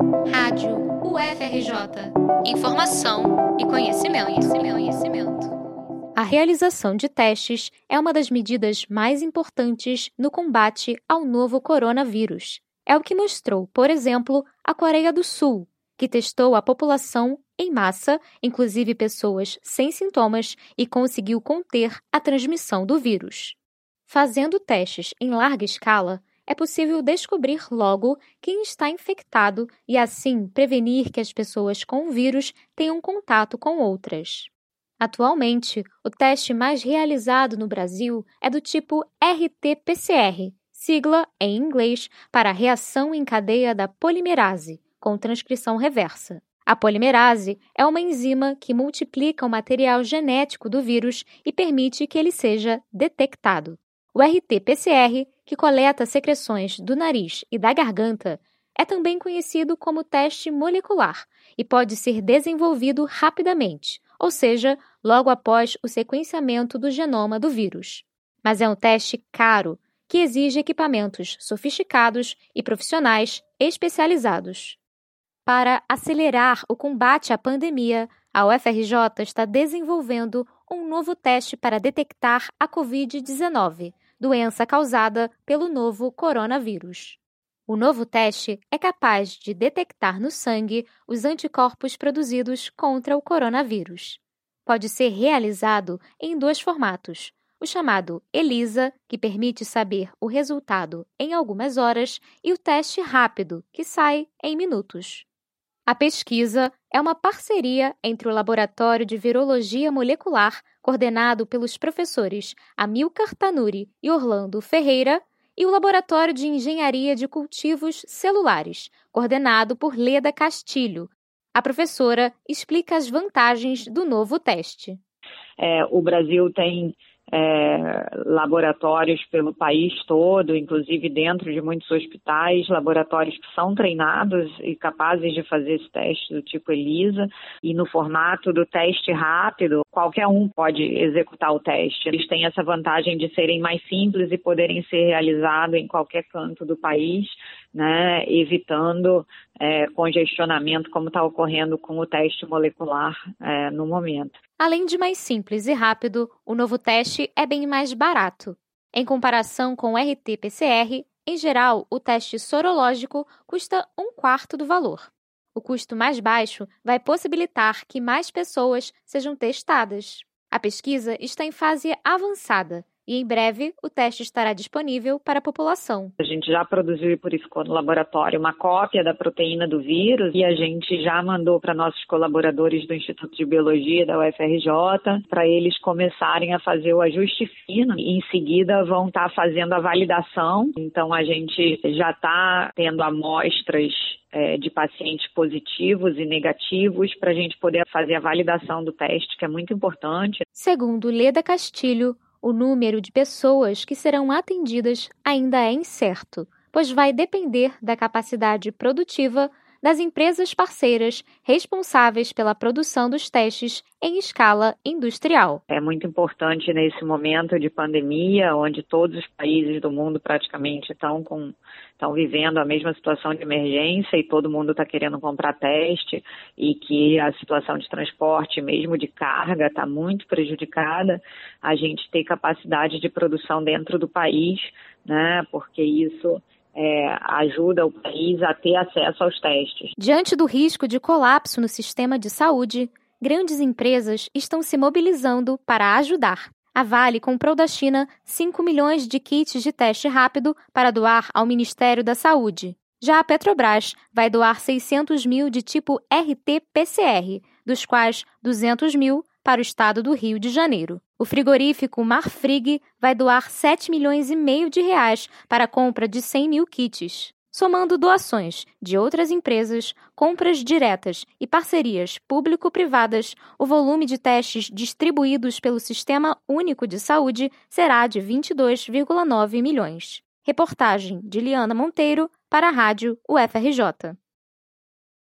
Rádio UFRJ. Informação e conhecimento, conhecimento, conhecimento. A realização de testes é uma das medidas mais importantes no combate ao novo coronavírus. É o que mostrou, por exemplo, a Coreia do Sul, que testou a população em massa, inclusive pessoas sem sintomas, e conseguiu conter a transmissão do vírus. Fazendo testes em larga escala, é possível descobrir logo quem está infectado e, assim, prevenir que as pessoas com o vírus tenham contato com outras. Atualmente, o teste mais realizado no Brasil é do tipo RT-PCR, sigla em inglês para reação em cadeia da polimerase, com transcrição reversa. A polimerase é uma enzima que multiplica o material genético do vírus e permite que ele seja detectado. O RT-PCR, que coleta secreções do nariz e da garganta, é também conhecido como teste molecular e pode ser desenvolvido rapidamente, ou seja, logo após o sequenciamento do genoma do vírus. Mas é um teste caro que exige equipamentos sofisticados e profissionais especializados. Para acelerar o combate à pandemia, a UFRJ está desenvolvendo um novo teste para detectar a Covid-19, doença causada pelo novo coronavírus. O novo teste é capaz de detectar no sangue os anticorpos produzidos contra o coronavírus. Pode ser realizado em dois formatos: o chamado ELISA, que permite saber o resultado em algumas horas, e o teste rápido, que sai em minutos. A pesquisa é uma parceria entre o Laboratório de Virologia Molecular, coordenado pelos professores Amilcar Tanuri e Orlando Ferreira, e o Laboratório de Engenharia de Cultivos Celulares, coordenado por Leda Castilho. A professora explica as vantagens do novo teste. É, o Brasil tem é, laboratórios pelo país todo, inclusive dentro de muitos hospitais, laboratórios que são treinados e capazes de fazer esse teste do tipo ELISA, e no formato do teste rápido, qualquer um pode executar o teste. Eles têm essa vantagem de serem mais simples e poderem ser realizados em qualquer canto do país, né, evitando é, congestionamento, como está ocorrendo com o teste molecular é, no momento. Além de mais simples e rápido, o novo teste é bem mais barato. Em comparação com o RT-PCR, em geral, o teste sorológico custa um quarto do valor. O custo mais baixo vai possibilitar que mais pessoas sejam testadas. A pesquisa está em fase avançada e em breve o teste estará disponível para a população. A gente já produziu e purificou no laboratório uma cópia da proteína do vírus e a gente já mandou para nossos colaboradores do Instituto de Biologia da UFRJ para eles começarem a fazer o ajuste fino e em seguida vão estar tá fazendo a validação. Então a gente já está tendo amostras é, de pacientes positivos e negativos para a gente poder fazer a validação do teste, que é muito importante. Segundo Leda Castilho, o número de pessoas que serão atendidas ainda é incerto, pois vai depender da capacidade produtiva das empresas parceiras responsáveis pela produção dos testes em escala industrial. É muito importante nesse momento de pandemia, onde todos os países do mundo praticamente estão com estão vivendo a mesma situação de emergência e todo mundo está querendo comprar teste e que a situação de transporte, mesmo de carga, está muito prejudicada. A gente ter capacidade de produção dentro do país, né? Porque isso é, ajuda o país a ter acesso aos testes. Diante do risco de colapso no sistema de saúde, grandes empresas estão se mobilizando para ajudar. A Vale comprou da China 5 milhões de kits de teste rápido para doar ao Ministério da Saúde. Já a Petrobras vai doar 600 mil de tipo RT-PCR, dos quais 200 mil para o estado do Rio de Janeiro. O frigorífico Marfrig vai doar 7 milhões e meio de reais para a compra de 100 mil kits. Somando doações de outras empresas, compras diretas e parcerias público-privadas, o volume de testes distribuídos pelo Sistema Único de Saúde será de 22,9 milhões. Reportagem de Liana Monteiro para a Rádio UFRJ.